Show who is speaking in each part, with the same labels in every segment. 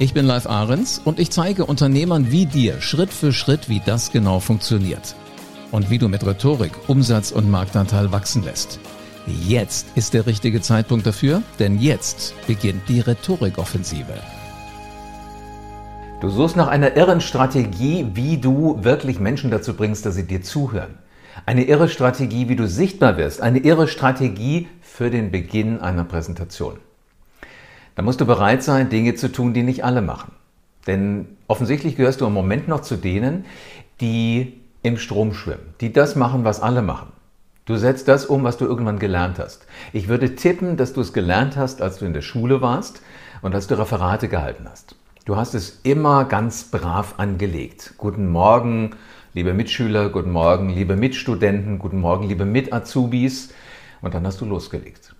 Speaker 1: Ich bin Live Ahrens und ich zeige Unternehmern wie dir Schritt für Schritt, wie das genau funktioniert. Und wie du mit Rhetorik Umsatz und Marktanteil wachsen lässt. Jetzt ist der richtige Zeitpunkt dafür, denn jetzt beginnt die Rhetorikoffensive.
Speaker 2: Du suchst nach einer irren Strategie, wie du wirklich Menschen dazu bringst, dass sie dir zuhören. Eine irre Strategie, wie du sichtbar wirst. Eine irre Strategie für den Beginn einer Präsentation. Da musst du bereit sein, Dinge zu tun, die nicht alle machen. Denn offensichtlich gehörst du im Moment noch zu denen, die im Strom schwimmen, die das machen, was alle machen. Du setzt das um, was du irgendwann gelernt hast. Ich würde tippen, dass du es gelernt hast, als du in der Schule warst und als du Referate gehalten hast. Du hast es immer ganz brav angelegt. Guten Morgen, liebe Mitschüler, guten Morgen, liebe Mitstudenten, guten Morgen, liebe Mit-Azubis. Und dann hast du losgelegt.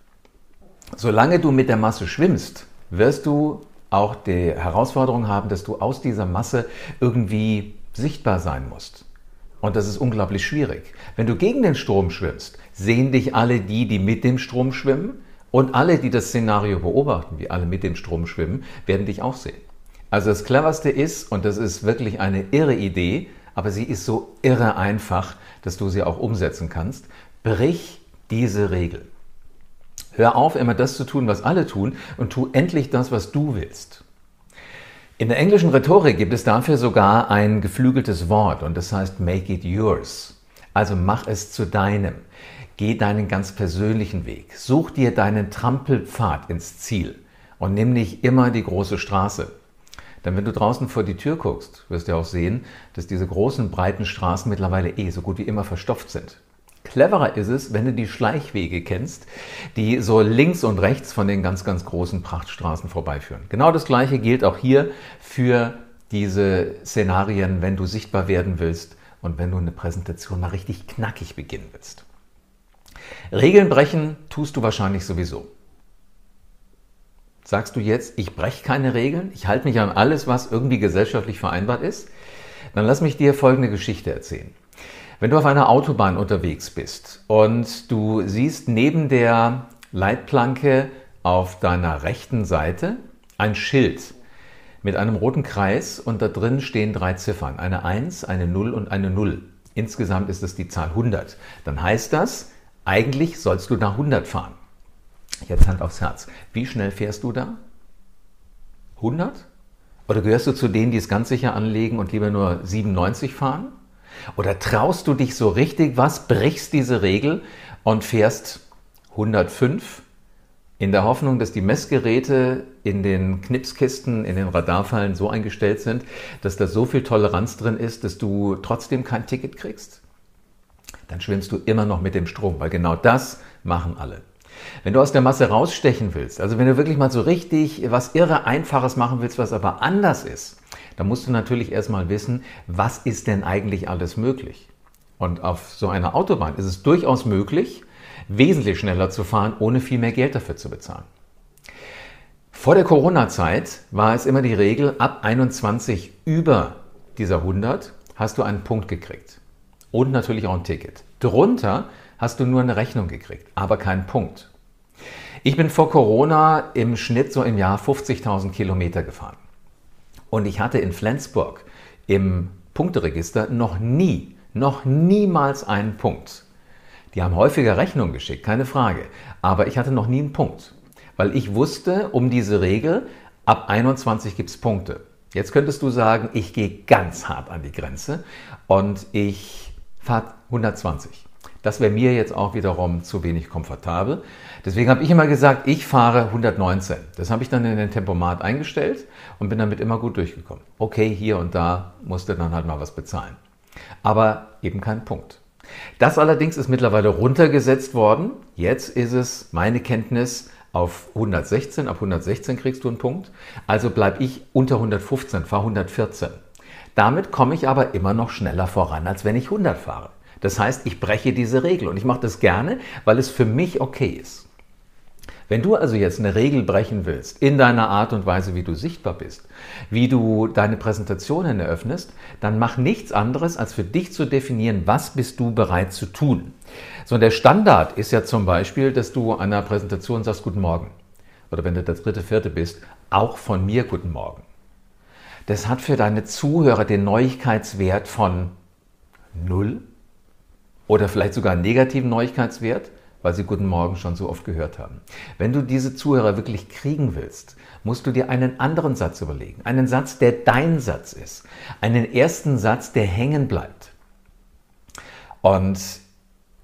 Speaker 2: Solange du mit der Masse schwimmst, wirst du auch die Herausforderung haben, dass du aus dieser Masse irgendwie sichtbar sein musst. Und das ist unglaublich schwierig. Wenn du gegen den Strom schwimmst, sehen dich alle die, die mit dem Strom schwimmen und alle, die das Szenario beobachten, wie alle mit dem Strom schwimmen, werden dich auch sehen. Also das Cleverste ist, und das ist wirklich eine irre Idee, aber sie ist so irre einfach, dass du sie auch umsetzen kannst, brich diese Regel. Hör auf, immer das zu tun, was alle tun und tu endlich das, was du willst. In der englischen Rhetorik gibt es dafür sogar ein geflügeltes Wort und das heißt make it yours. Also mach es zu deinem. Geh deinen ganz persönlichen Weg. Such dir deinen Trampelpfad ins Ziel und nimm nicht immer die große Straße. Denn wenn du draußen vor die Tür guckst, wirst du auch sehen, dass diese großen, breiten Straßen mittlerweile eh so gut wie immer verstopft sind. Cleverer ist es, wenn du die Schleichwege kennst, die so links und rechts von den ganz, ganz großen Prachtstraßen vorbeiführen. Genau das Gleiche gilt auch hier für diese Szenarien, wenn du sichtbar werden willst und wenn du eine Präsentation mal richtig knackig beginnen willst. Regeln brechen tust du wahrscheinlich sowieso. Sagst du jetzt, ich breche keine Regeln, ich halte mich an alles, was irgendwie gesellschaftlich vereinbart ist? Dann lass mich dir folgende Geschichte erzählen. Wenn du auf einer Autobahn unterwegs bist und du siehst neben der Leitplanke auf deiner rechten Seite ein Schild mit einem roten Kreis und da drin stehen drei Ziffern, eine 1, eine 0 und eine 0. Insgesamt ist es die Zahl 100. Dann heißt das, eigentlich sollst du nach 100 fahren. Jetzt Hand aufs Herz. Wie schnell fährst du da? 100? Oder gehörst du zu denen, die es ganz sicher anlegen und lieber nur 97 fahren? Oder traust du dich so richtig was, brichst diese Regel und fährst 105 in der Hoffnung, dass die Messgeräte in den Knipskisten, in den Radarfallen so eingestellt sind, dass da so viel Toleranz drin ist, dass du trotzdem kein Ticket kriegst? Dann schwimmst du immer noch mit dem Strom, weil genau das machen alle. Wenn du aus der Masse rausstechen willst, also wenn du wirklich mal so richtig was irre Einfaches machen willst, was aber anders ist, da musst du natürlich erstmal wissen, was ist denn eigentlich alles möglich? Und auf so einer Autobahn ist es durchaus möglich, wesentlich schneller zu fahren, ohne viel mehr Geld dafür zu bezahlen. Vor der Corona-Zeit war es immer die Regel, ab 21 über dieser 100 hast du einen Punkt gekriegt. Und natürlich auch ein Ticket. Drunter hast du nur eine Rechnung gekriegt, aber keinen Punkt. Ich bin vor Corona im Schnitt so im Jahr 50.000 Kilometer gefahren. Und ich hatte in Flensburg im Punkteregister noch nie, noch niemals einen Punkt. Die haben häufiger Rechnungen geschickt, keine Frage. Aber ich hatte noch nie einen Punkt. Weil ich wusste um diese Regel, ab 21 gibt es Punkte. Jetzt könntest du sagen, ich gehe ganz hart an die Grenze und ich fahre 120. Das wäre mir jetzt auch wiederum zu wenig komfortabel. Deswegen habe ich immer gesagt, ich fahre 119. Das habe ich dann in den Tempomat eingestellt und bin damit immer gut durchgekommen. Okay, hier und da musste dann halt mal was bezahlen. Aber eben kein Punkt. Das allerdings ist mittlerweile runtergesetzt worden. Jetzt ist es meine Kenntnis auf 116. Ab 116 kriegst du einen Punkt. Also bleibe ich unter 115, fahre 114. Damit komme ich aber immer noch schneller voran, als wenn ich 100 fahre. Das heißt, ich breche diese Regel und ich mache das gerne, weil es für mich okay ist. Wenn du also jetzt eine Regel brechen willst, in deiner Art und Weise, wie du sichtbar bist, wie du deine Präsentationen eröffnest, dann mach nichts anderes, als für dich zu definieren, was bist du bereit zu tun. So, und der Standard ist ja zum Beispiel, dass du einer Präsentation sagst, guten Morgen. Oder wenn du der dritte, vierte bist, auch von mir guten Morgen. Das hat für deine Zuhörer den Neuigkeitswert von null oder vielleicht sogar einen negativen Neuigkeitswert weil sie Guten Morgen schon so oft gehört haben. Wenn du diese Zuhörer wirklich kriegen willst, musst du dir einen anderen Satz überlegen. Einen Satz, der dein Satz ist. Einen ersten Satz, der hängen bleibt. Und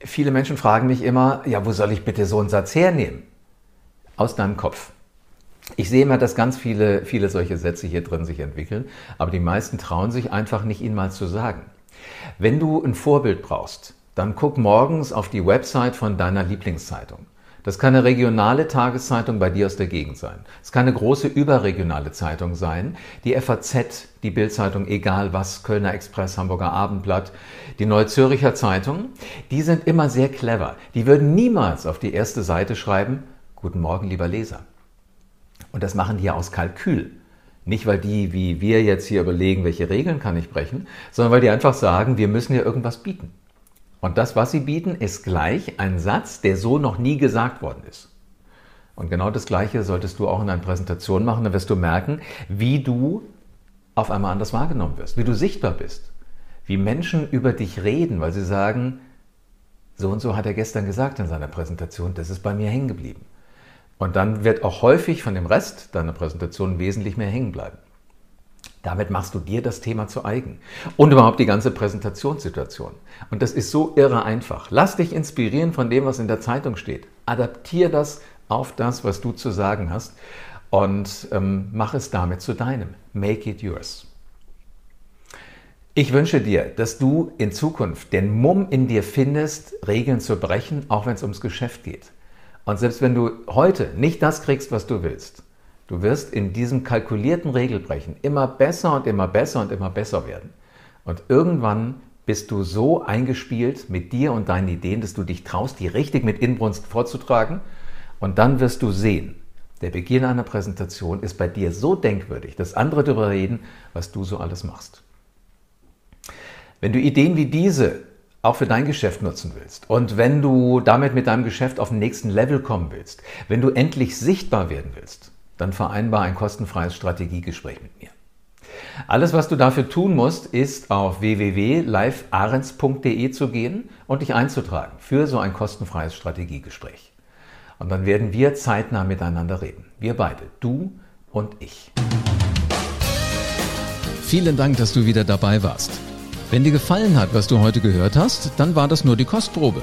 Speaker 2: viele Menschen fragen mich immer, ja, wo soll ich bitte so einen Satz hernehmen? Aus deinem Kopf. Ich sehe immer, dass ganz viele, viele solche Sätze hier drin sich entwickeln, aber die meisten trauen sich einfach nicht, ihn mal zu sagen. Wenn du ein Vorbild brauchst, dann guck morgens auf die Website von deiner Lieblingszeitung. Das kann eine regionale Tageszeitung bei dir aus der Gegend sein. Es kann eine große überregionale Zeitung sein, die FAZ, die Bildzeitung, egal was, Kölner Express, Hamburger Abendblatt, die Neue Zürcher Zeitung. Die sind immer sehr clever. Die würden niemals auf die erste Seite schreiben, Guten Morgen, lieber Leser. Und das machen die ja aus Kalkül. Nicht, weil die, wie wir jetzt hier überlegen, welche Regeln kann ich brechen, sondern weil die einfach sagen, wir müssen ja irgendwas bieten. Und das, was sie bieten, ist gleich ein Satz, der so noch nie gesagt worden ist. Und genau das Gleiche solltest du auch in einer Präsentation machen, dann wirst du merken, wie du auf einmal anders wahrgenommen wirst, wie du sichtbar bist, wie Menschen über dich reden, weil sie sagen, so und so hat er gestern gesagt in seiner Präsentation, das ist bei mir hängen geblieben. Und dann wird auch häufig von dem Rest deiner Präsentation wesentlich mehr hängen bleiben. Damit machst du dir das Thema zu eigen. Und überhaupt die ganze Präsentationssituation. Und das ist so irre einfach. Lass dich inspirieren von dem, was in der Zeitung steht. Adaptier das auf das, was du zu sagen hast. Und ähm, mach es damit zu deinem. Make it yours. Ich wünsche dir, dass du in Zukunft den Mumm in dir findest, Regeln zu brechen, auch wenn es ums Geschäft geht. Und selbst wenn du heute nicht das kriegst, was du willst, Du wirst in diesem kalkulierten Regelbrechen immer besser und immer besser und immer besser werden. Und irgendwann bist du so eingespielt mit dir und deinen Ideen, dass du dich traust, die richtig mit Inbrunst vorzutragen. Und dann wirst du sehen, der Beginn einer Präsentation ist bei dir so denkwürdig, dass andere darüber reden, was du so alles machst. Wenn du Ideen wie diese auch für dein Geschäft nutzen willst und wenn du damit mit deinem Geschäft auf den nächsten Level kommen willst, wenn du endlich sichtbar werden willst, dann vereinbar ein kostenfreies Strategiegespräch mit mir. Alles, was du dafür tun musst, ist auf www.livearens.de zu gehen und dich einzutragen für so ein kostenfreies Strategiegespräch. Und dann werden wir zeitnah miteinander reden. Wir beide, du und ich.
Speaker 1: Vielen Dank, dass du wieder dabei warst. Wenn dir gefallen hat, was du heute gehört hast, dann war das nur die Kostprobe.